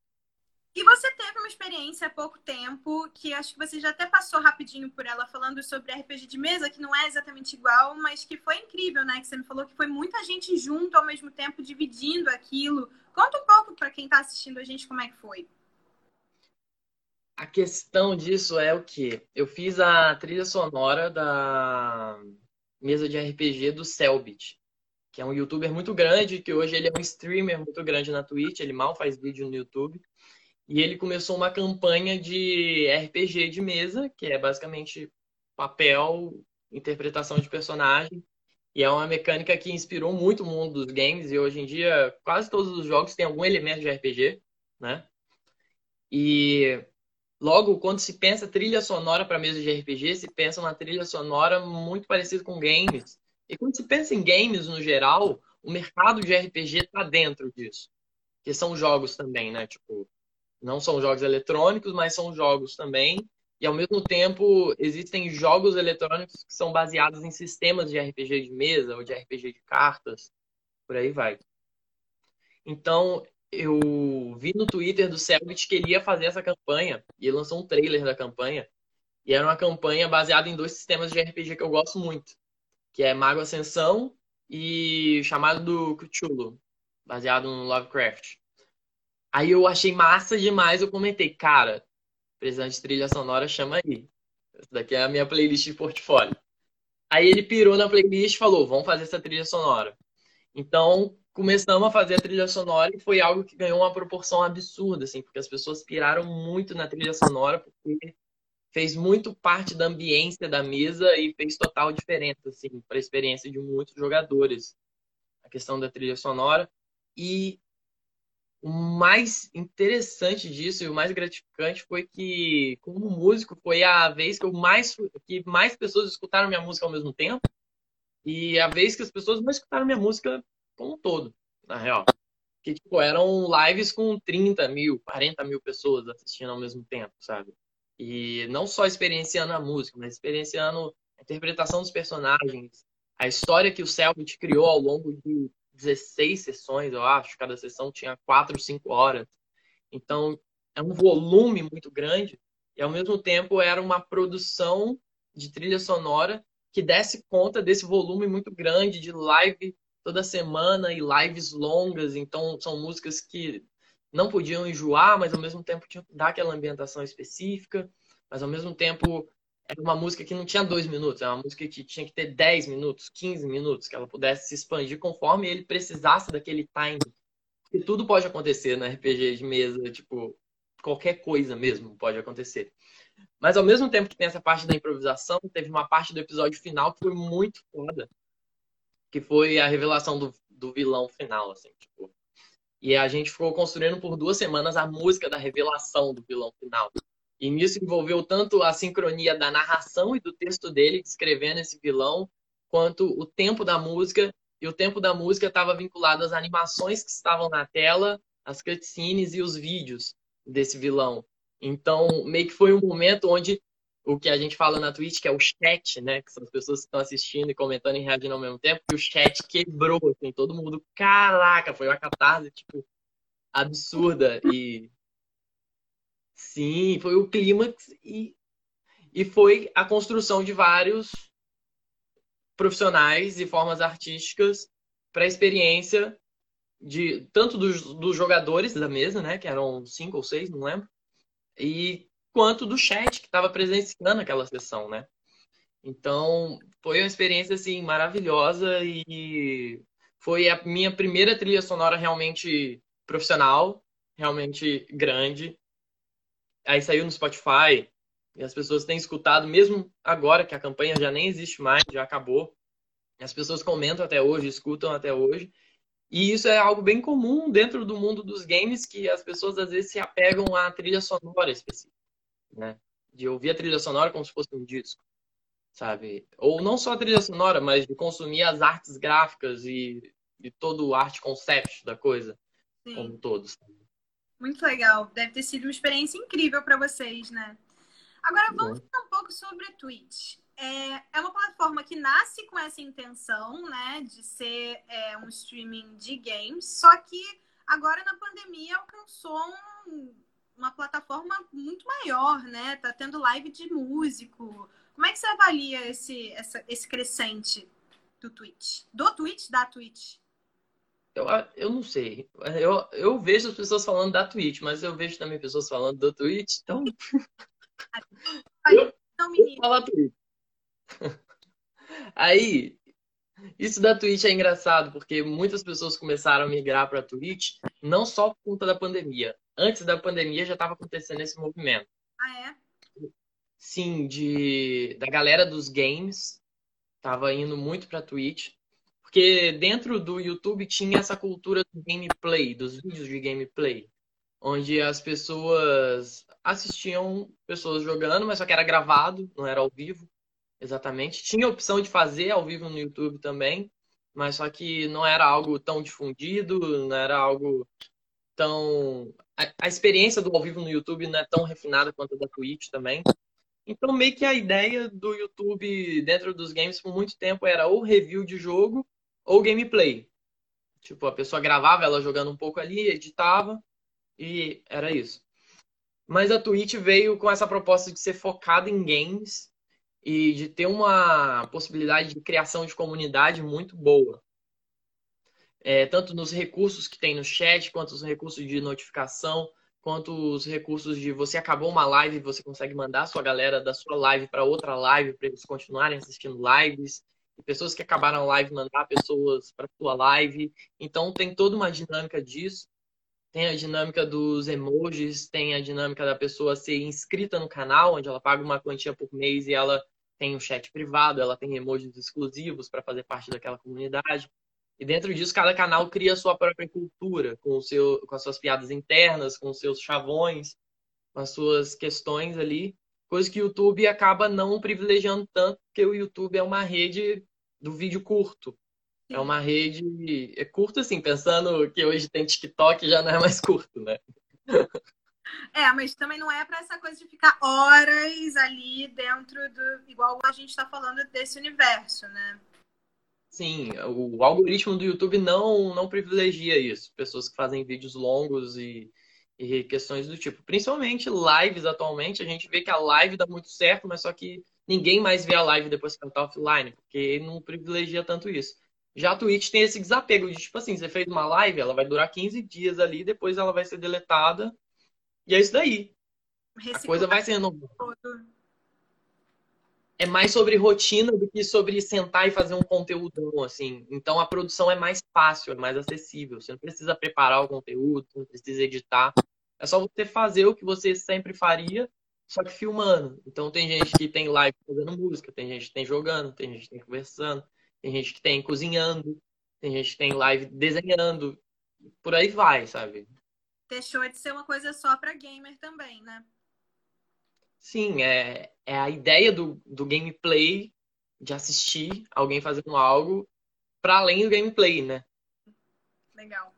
E você teve uma experiência há pouco tempo, que acho que você já até passou rapidinho por ela, falando sobre RPG de mesa, que não é exatamente igual, mas que foi incrível, né? Que você me falou que foi muita gente junto ao mesmo tempo, dividindo aquilo. Conta um pouco para quem está assistindo a gente como é que foi. A questão disso é o que? Eu fiz a trilha sonora da mesa de RPG do Selbit que é um youtuber muito grande, que hoje ele é um streamer muito grande na Twitch, ele mal faz vídeo no YouTube. E ele começou uma campanha de RPG de mesa, que é basicamente papel, interpretação de personagem. E é uma mecânica que inspirou muito o mundo dos games e hoje em dia quase todos os jogos têm algum elemento de RPG, né? E logo quando se pensa trilha sonora para mesa de RPG, se pensa uma trilha sonora muito parecida com games. E quando se pensa em games no geral, o mercado de RPG está dentro disso. Que são jogos também, né? Tipo, não são jogos eletrônicos, mas são jogos também. E ao mesmo tempo, existem jogos eletrônicos que são baseados em sistemas de RPG de mesa ou de RPG de cartas. Por aí vai. Então, eu vi no Twitter do Selbit que ele ia fazer essa campanha. E ele lançou um trailer da campanha. E era uma campanha baseada em dois sistemas de RPG que eu gosto muito que é Mago Ascensão e Chamado do Cthulhu, baseado no Lovecraft. Aí eu achei massa demais, eu comentei, cara, precisando de trilha sonora, chama aí. Essa daqui é a minha playlist de portfólio. Aí ele pirou na playlist e falou, vamos fazer essa trilha sonora. Então, começamos a fazer a trilha sonora e foi algo que ganhou uma proporção absurda, assim, porque as pessoas piraram muito na trilha sonora, porque fez muito parte da ambiência da mesa e fez total diferença assim para a experiência de muitos jogadores a questão da trilha sonora e o mais interessante disso e o mais gratificante foi que, como músico, foi a vez que eu mais que mais pessoas escutaram minha música ao mesmo tempo e a vez que as pessoas mais escutaram minha música como um todo, na real. Que, tipo, eram lives com 30 mil, 40 mil pessoas assistindo ao mesmo tempo, sabe? E não só experienciando a música, mas experienciando a interpretação dos personagens, a história que o Selbit criou ao longo de 16 sessões, eu acho. Cada sessão tinha 4, 5 horas. Então, é um volume muito grande e, ao mesmo tempo, era uma produção de trilha sonora que desse conta desse volume muito grande de live toda semana e lives longas. Então, são músicas que não podiam enjoar, mas ao mesmo tempo tinham que dar aquela ambientação específica, mas ao mesmo tempo era uma música que não tinha dois minutos, era uma música que tinha que ter 10 minutos, 15 minutos, que ela pudesse se expandir conforme ele precisasse daquele time. E tudo pode acontecer no RPG de mesa, tipo, qualquer coisa mesmo pode acontecer. Mas ao mesmo tempo que tem essa parte da improvisação, teve uma parte do episódio final que foi muito foda. Que foi a revelação do, do vilão final, assim, tipo. E a gente ficou construindo por duas semanas a música da revelação do vilão final. E nisso envolveu tanto a sincronia da narração e do texto dele, descrevendo esse vilão, quanto o tempo da música. E o tempo da música estava vinculado às animações que estavam na tela, as cutscenes e os vídeos desse vilão. Então, meio que foi um momento onde o que a gente fala na Twitch, que é o chat, né? Que são as pessoas que estão assistindo e comentando e reagindo ao mesmo tempo, que o chat quebrou, assim, todo mundo, caraca, foi uma catarse, tipo, absurda. E Sim, foi o clímax e, e foi a construção de vários profissionais e formas artísticas para a experiência de tanto dos, dos jogadores da mesa, né, que eram cinco ou seis, não lembro, e quanto do chat que estava presenciando aquela sessão, né? Então, foi uma experiência assim maravilhosa e foi a minha primeira trilha sonora realmente profissional, realmente grande aí saiu no Spotify e as pessoas têm escutado, mesmo agora que a campanha já nem existe mais, já acabou. As pessoas comentam até hoje, escutam até hoje. E isso é algo bem comum dentro do mundo dos games, que as pessoas às vezes se apegam à trilha sonora específica, né? De ouvir a trilha sonora como se fosse um disco, sabe? Ou não só a trilha sonora, mas de consumir as artes gráficas e, e todo o arte concept da coisa Sim. como todos. Muito legal. Deve ter sido uma experiência incrível para vocês, né? Agora vamos falar um pouco sobre a Twitch. É, é uma plataforma que nasce com essa intenção, né, de ser é, um streaming de games, só que agora na pandemia alcançou um, uma plataforma muito maior, né? Tá tendo live de músico. Como é que você avalia esse, essa, esse crescente do Twitch? Do Twitch, da Twitch? Eu, eu não sei. Eu, eu vejo as pessoas falando da Twitch, mas eu vejo também pessoas falando do Twitch, então. eu, eu falar Twitch. Aí, isso da Twitch é engraçado, porque muitas pessoas começaram a migrar para a Twitch, não só por conta da pandemia. Antes da pandemia já estava acontecendo esse movimento. Ah, é? Sim, de, da galera dos games. Tava indo muito para Twitch. Porque dentro do YouTube tinha essa cultura do gameplay, dos vídeos de gameplay, onde as pessoas assistiam pessoas jogando, mas só que era gravado, não era ao vivo, exatamente. Tinha a opção de fazer ao vivo no YouTube também, mas só que não era algo tão difundido, não era algo tão. A, experiência do ao vivo no YouTube não é tão refinada quanto a da Twitch também. Então, meio que a ideia do YouTube dentro dos games por muito tempo era ou review de jogo ou gameplay. Tipo, a pessoa gravava ela jogando um pouco ali, editava e era isso. Mas a Twitch veio com essa proposta de ser focada em games e de ter uma possibilidade de criação de comunidade muito boa. É, tanto nos recursos que tem no chat, quanto os recursos de notificação, quanto os recursos de você acabou uma live e você consegue mandar a sua galera da sua live para outra live para eles continuarem assistindo lives pessoas que acabaram a live mandar pessoas para sua live. Então tem toda uma dinâmica disso. Tem a dinâmica dos emojis, tem a dinâmica da pessoa ser inscrita no canal, onde ela paga uma quantia por mês e ela tem um chat privado, ela tem emojis exclusivos para fazer parte daquela comunidade. E dentro disso, cada canal cria a sua própria cultura, com, o seu, com as suas piadas internas, com os seus chavões, com as suas questões ali. Coisa que o YouTube acaba não privilegiando tanto, porque o YouTube é uma rede do vídeo curto. É uma rede. É curto, assim, pensando que hoje tem TikTok já não é mais curto, né? É, mas também não é para essa coisa de ficar horas ali dentro do. igual a gente está falando desse universo, né? Sim, o algoritmo do YouTube não, não privilegia isso. Pessoas que fazem vídeos longos e, e questões do tipo. Principalmente lives atualmente, a gente vê que a live dá muito certo, mas só que ninguém mais vê a live depois que ela tá offline, porque não privilegia tanto isso. Já a Twitch tem esse desapego de, tipo assim, você fez uma live, ela vai durar 15 dias ali, depois ela vai ser deletada. E é isso daí. A coisa vai sendo é mais sobre rotina do que sobre sentar e fazer um conteúdo assim. Então a produção é mais fácil, é mais acessível. Você não precisa preparar o conteúdo, não precisa editar. É só você fazer o que você sempre faria, só que filmando. Então tem gente que tem live fazendo música, tem gente que tem jogando, tem gente que tem conversando, tem gente que tem cozinhando, tem gente que tem live desenhando. Por aí vai, sabe? Deixou de ser uma coisa só para gamer também, né? Sim, é, é a ideia do, do gameplay, de assistir alguém fazendo algo para além do gameplay, né? Legal.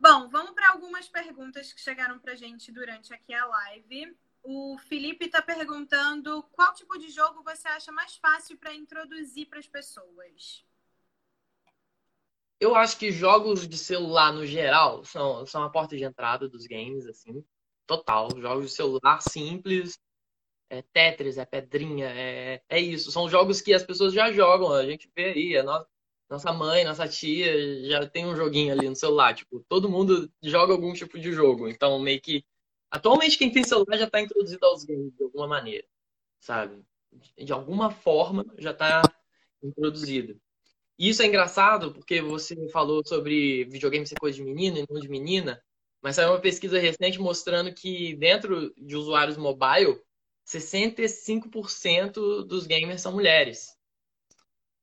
Bom, vamos para algumas perguntas que chegaram para gente durante aqui a live. O Felipe está perguntando qual tipo de jogo você acha mais fácil para introduzir para as pessoas? Eu acho que jogos de celular, no geral, são, são a porta de entrada dos games, assim. Total. Jogos de celular simples, é Tetris, é Pedrinha, é, é isso. São jogos que as pessoas já jogam, a gente vê aí, a nossa, nossa mãe, nossa tia já tem um joguinho ali no celular. Tipo, todo mundo joga algum tipo de jogo. Então, meio que. Atualmente, quem tem celular já está introduzido aos games de alguma maneira, sabe? De alguma forma já está introduzido. E isso é engraçado porque você falou sobre videogame ser coisa de menino e não de menina, mas saiu uma pesquisa recente mostrando que dentro de usuários mobile, 65% dos gamers são mulheres.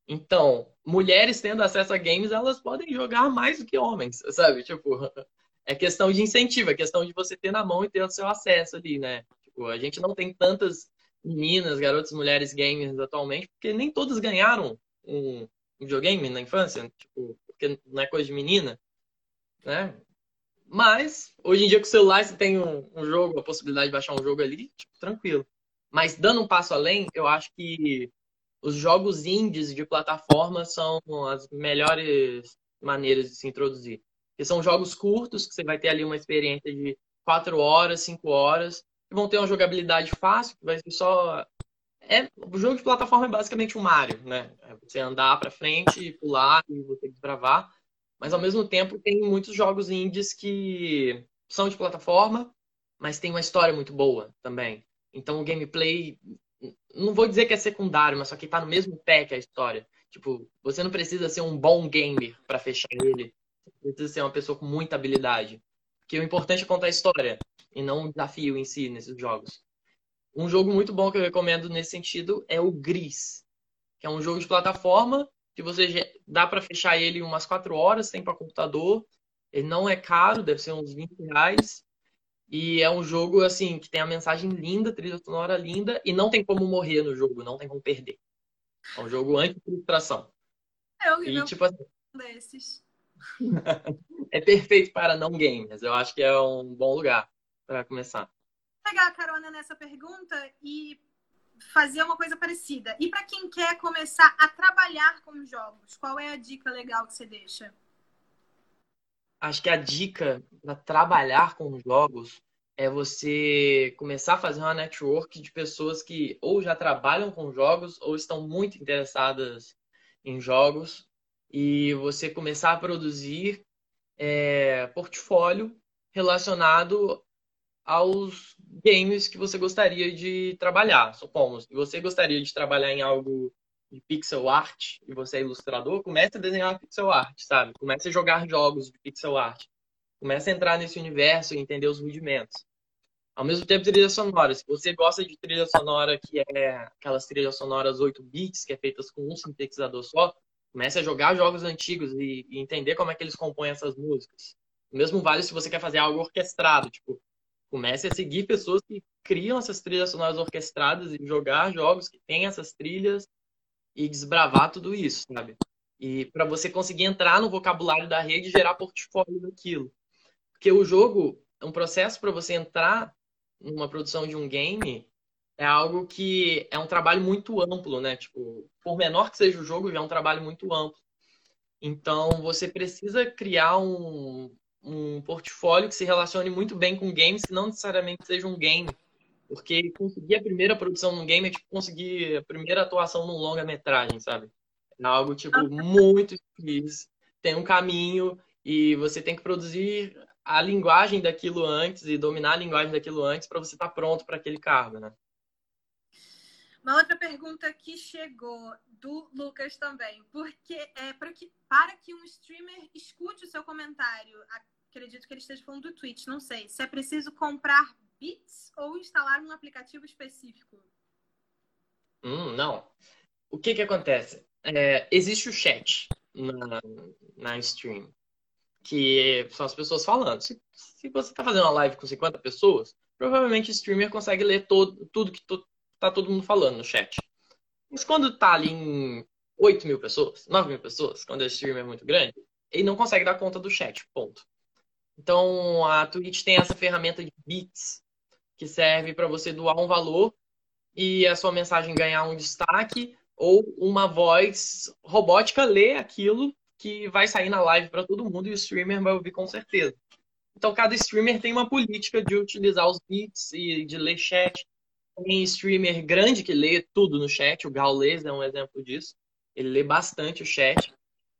Então, mulheres tendo acesso a games, elas podem jogar mais do que homens, sabe? Tipo, é questão de incentivo, é questão de você ter na mão e ter o seu acesso ali, né? Tipo, a gente não tem tantas meninas, garotas, mulheres gamers atualmente, porque nem todas ganharam um videogame na infância, tipo, porque não é coisa de menina, né? Mas, hoje em dia, com o celular, você tem um, um jogo, a possibilidade de baixar um jogo ali, tipo, tranquilo. Mas, dando um passo além, eu acho que os jogos indies de plataforma são as melhores maneiras de se introduzir. Porque são jogos curtos, que você vai ter ali uma experiência de 4 horas, 5 horas, que vão ter uma jogabilidade fácil, que vai ser só. É, o jogo de plataforma é basicamente um Mario, né? É você andar para frente, pular e você desbravar. Mas ao mesmo tempo tem muitos jogos indies que são de plataforma, mas tem uma história muito boa também. Então o gameplay, não vou dizer que é secundário, mas só que tá no mesmo pé que a história. Tipo, você não precisa ser um bom gamer para fechar ele. Você precisa ser uma pessoa com muita habilidade. Porque o importante é contar a história e não o desafio em si nesses jogos. Um jogo muito bom que eu recomendo nesse sentido é o Gris, que é um jogo de plataforma que você dá para fechar ele em umas 4 horas, tem para computador. Ele não é caro, deve ser uns 20 reais. E é um jogo, assim, que tem a mensagem linda, trilha sonora linda, e não tem como morrer no jogo, não tem como perder. É um jogo anti-frustração. Eu e, tipo assim, desses. é perfeito para não gamers. Eu acho que é um bom lugar para começar. Vou pegar a carona nessa pergunta e fazer uma coisa parecida. E para quem quer começar a trabalhar com jogos, qual é a dica legal que você deixa? Acho que a dica para trabalhar com jogos é você começar a fazer uma network de pessoas que ou já trabalham com jogos ou estão muito interessadas em jogos e você começar a produzir é, portfólio relacionado aos games que você gostaria de trabalhar. Supomos, se você gostaria de trabalhar em algo de pixel art e você é ilustrador, comece a desenhar pixel art, sabe? Comece a jogar jogos de pixel art. Comece a entrar nesse universo e entender os rudimentos. Ao mesmo tempo, trilha sonora. Se você gosta de trilha sonora que é aquelas trilhas sonoras 8 bits, que é feitas com um sintetizador só, Comece a jogar jogos antigos e, e entender como é que eles compõem essas músicas. O mesmo vale se você quer fazer algo orquestrado, tipo, comece a seguir pessoas que criam essas trilhas sonoras orquestradas e jogar jogos que têm essas trilhas e desbravar tudo isso, sabe? E para você conseguir entrar no vocabulário da rede e gerar portfólio daquilo. Porque o jogo, um processo para você entrar numa produção de um game é algo que é um trabalho muito amplo, né? Tipo, por menor que seja o jogo, já é um trabalho muito amplo. Então, você precisa criar um, um portfólio que se relacione muito bem com games, que não necessariamente seja um game. Porque conseguir a primeira produção num game é tipo conseguir a primeira atuação num longa-metragem, sabe? É algo, tipo, muito difícil. Tem um caminho e você tem que produzir a linguagem daquilo antes e dominar a linguagem daquilo antes para você estar tá pronto para aquele cargo, né? Uma outra pergunta que chegou do Lucas também. Porque é para que, para que um streamer escute o seu comentário, acredito que ele esteja falando do Twitch, não sei. Se é preciso comprar bits ou instalar um aplicativo específico? Hum, não. O que que acontece? É, existe o chat na, na stream, que são as pessoas falando. Se, se você está fazendo uma live com 50 pessoas, provavelmente o streamer consegue ler todo, tudo que to, tá todo mundo falando no chat. Mas quando tá ali em 8 mil pessoas, 9 mil pessoas, quando o streamer é muito grande, ele não consegue dar conta do chat, ponto. Então a Twitch tem essa ferramenta de bits que serve para você doar um valor e a sua mensagem ganhar um destaque ou uma voz robótica ler aquilo que vai sair na live para todo mundo e o streamer vai ouvir com certeza. Então cada streamer tem uma política de utilizar os bits e de ler chat tem streamer grande que lê tudo no chat, o Gaules é um exemplo disso. Ele lê bastante o chat.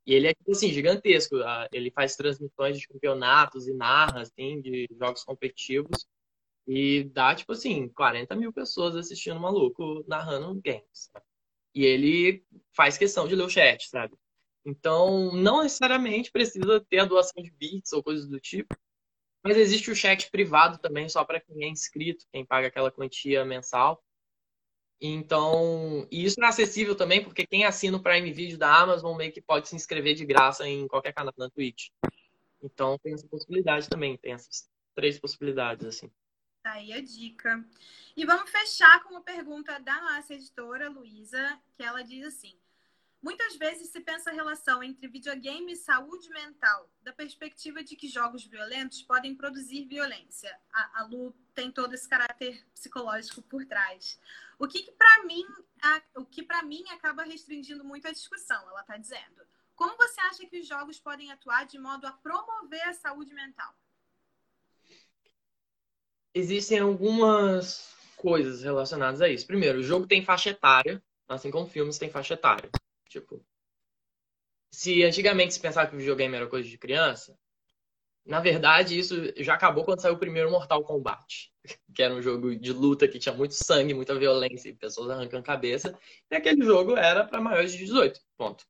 E ele é, tipo assim, gigantesco. Ah, ele faz transmissões de campeonatos e narra, assim, de jogos competitivos. E dá, tipo assim, 40 mil pessoas assistindo o maluco narrando games. E ele faz questão de ler o chat, sabe? Então, não necessariamente precisa ter a doação de bits ou coisas do tipo. Mas existe o chat privado também, só para quem é inscrito, quem paga aquela quantia mensal. Então, e isso é acessível também, porque quem assina o Prime Video da Amazon meio que pode se inscrever de graça em qualquer canal na Twitch. Então, tem essa possibilidade também, tem essas três possibilidades, assim. Tá aí a dica. E vamos fechar com uma pergunta da nossa editora, Luísa, que ela diz assim: Muitas vezes se pensa a relação entre videogame e saúde mental, da perspectiva de que jogos violentos podem produzir violência. A, a Lu tem todo esse caráter psicológico por trás. O que, que para mim, a, o que para mim acaba restringindo muito a discussão, ela está dizendo. Como você acha que os jogos podem atuar de modo a promover a saúde mental? Existem algumas coisas relacionadas a isso. Primeiro, o jogo tem faixa etária, assim como filmes têm faixa etária. Tipo, se antigamente se pensava que o videogame era coisa de criança, na verdade isso já acabou quando saiu o primeiro Mortal Kombat, que era um jogo de luta que tinha muito sangue, muita violência e pessoas arrancando cabeça, e aquele jogo era para maiores de 18, ponto.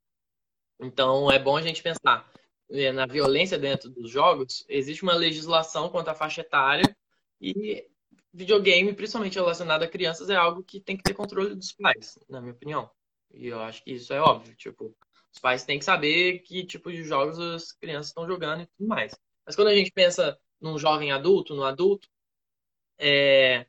Então é bom a gente pensar né, na violência dentro dos jogos, existe uma legislação quanto à faixa etária e videogame, principalmente relacionado a crianças, é algo que tem que ter controle dos pais, na minha opinião. E eu acho que isso é óbvio. Tipo, os pais têm que saber que tipo de jogos as crianças estão jogando e tudo mais. Mas quando a gente pensa num jovem adulto, no adulto, é...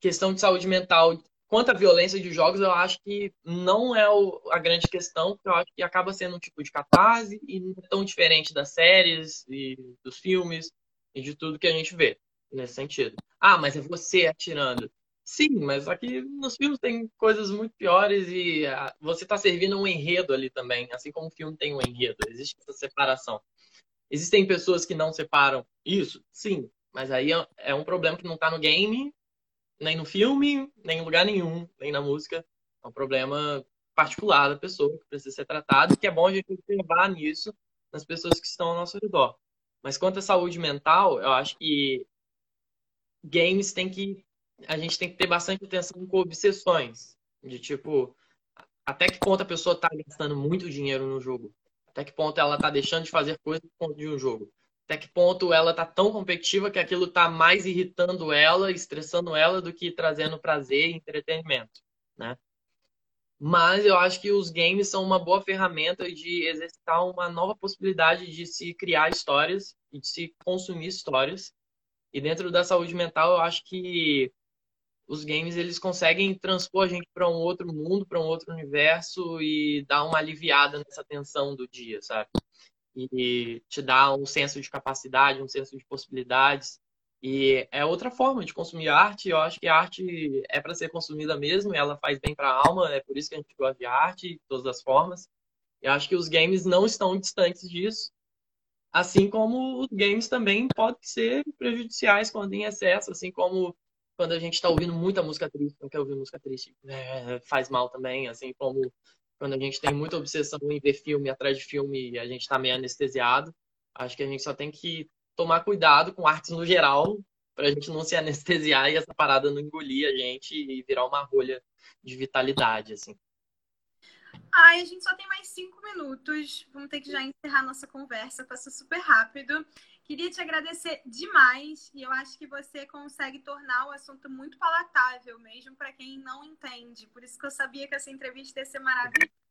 questão de saúde mental quanto à violência de jogos, eu acho que não é a grande questão, porque eu acho que acaba sendo um tipo de catarse e não é tão diferente das séries e dos filmes e de tudo que a gente vê nesse sentido. Ah, mas é você atirando. Sim, mas aqui nos filmes tem coisas muito piores e ah, você está servindo um enredo ali também, assim como o filme tem um enredo, existe essa separação. Existem pessoas que não separam isso? Sim, mas aí é, é um problema que não está no game, nem no filme, nem em lugar nenhum, nem na música. É um problema particular da pessoa que precisa ser tratado e que é bom a gente observar nisso nas pessoas que estão ao nosso redor. Mas quanto à saúde mental, eu acho que games têm que a gente tem que ter bastante atenção com obsessões. De tipo, até que ponto a pessoa está gastando muito dinheiro no jogo? Até que ponto ela está deixando de fazer coisas por conta de um jogo? Até que ponto ela está tão competitiva que aquilo está mais irritando ela, estressando ela, do que trazendo prazer e entretenimento, né? Mas eu acho que os games são uma boa ferramenta de exercitar uma nova possibilidade de se criar histórias e de se consumir histórias. E dentro da saúde mental, eu acho que os games eles conseguem transpor a gente para um outro mundo, para um outro universo e dar uma aliviada nessa tensão do dia, sabe? E te dá um senso de capacidade, um senso de possibilidades. E é outra forma de consumir arte. Eu acho que a arte é para ser consumida mesmo, ela faz bem para a alma, é por isso que a gente gosta de arte, de todas as formas. Eu acho que os games não estão distantes disso. Assim como os games também podem ser prejudiciais quando em excesso, assim como quando a gente está ouvindo muita música triste, não quer ouvir música triste, é, faz mal também, assim como quando a gente tem muita obsessão em ver filme atrás de filme e a gente está meio anestesiado. Acho que a gente só tem que tomar cuidado com artes no geral, para a gente não se anestesiar e essa parada não engolir a gente e virar uma rolha de vitalidade, assim. Ai, a gente só tem mais cinco minutos. Vamos ter que já encerrar nossa conversa. Passou super rápido. Queria te agradecer demais e eu acho que você consegue tornar o assunto muito palatável, mesmo para quem não entende. Por isso que eu sabia que essa entrevista ia ser maravilhosa.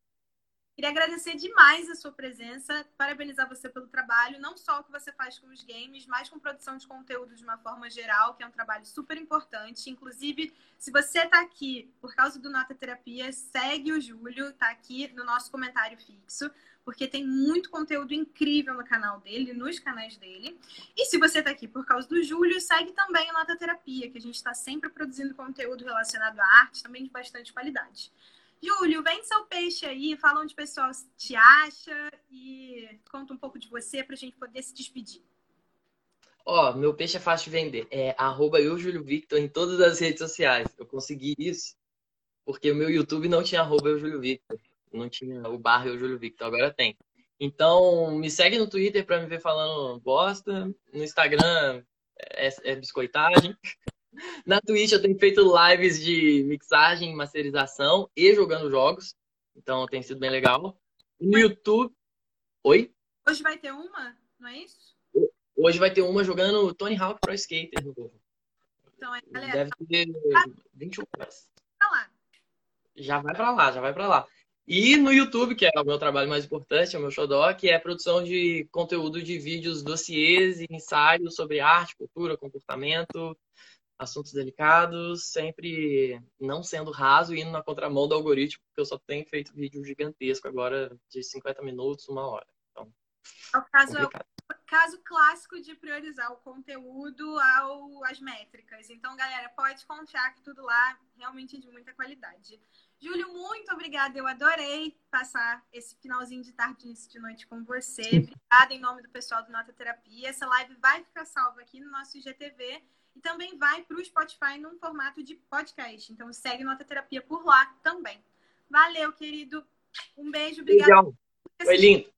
Queria agradecer demais a sua presença, parabenizar você pelo trabalho, não só o que você faz com os games, mas com produção de conteúdo de uma forma geral, que é um trabalho super importante. Inclusive, se você está aqui por causa do Nota Terapia, segue o Júlio, está aqui no nosso comentário fixo, porque tem muito conteúdo incrível no canal dele, nos canais dele. E se você está aqui por causa do Júlio, segue também o Nota Terapia, que a gente está sempre produzindo conteúdo relacionado à arte, também de bastante qualidade. Júlio, vende seu peixe aí, fala onde o pessoal te acha e conta um pouco de você para a gente poder se despedir. Ó, oh, meu peixe é fácil de vender. É arroba eu, Júlio Victor, em todas as redes sociais. Eu consegui isso porque o meu YouTube não tinha arroba eu, Júlio Victor. Não tinha o barra eu, Júlio Victor. Agora tem. Então, me segue no Twitter para me ver falando bosta. No Instagram é, é biscoitagem. Na Twitch eu tenho feito lives de mixagem, masterização e jogando jogos. Então tem sido bem legal. No YouTube. Oi? Hoje vai ter uma, não é isso? Hoje vai ter uma jogando Tony Hawk Pro Skater no novo. Então, é, galera. Deve ter 21 horas. Pra lá. Já vai pra lá, já vai pra lá. E no YouTube, que é o meu trabalho mais importante, é o meu xodó, que é a produção de conteúdo de vídeos, dossiês e ensaios sobre arte, cultura, comportamento, assuntos delicados, sempre não sendo raso e indo na contramão do algoritmo, porque eu só tenho feito vídeo gigantesco agora de 50 minutos, uma hora. Então, é o caso, é o caso clássico de priorizar o conteúdo ao, às métricas. Então, galera, pode confiar que tudo lá realmente é de muita qualidade. Júlio, muito obrigada. Eu adorei passar esse finalzinho de tarde, início de noite com você. Obrigada em nome do pessoal do Nota Terapia. Essa live vai ficar salva aqui no nosso IGTV e também vai para o Spotify num formato de podcast. Então segue Nota Terapia por lá também. Valeu, querido. Um beijo, obrigada. Foi lindo.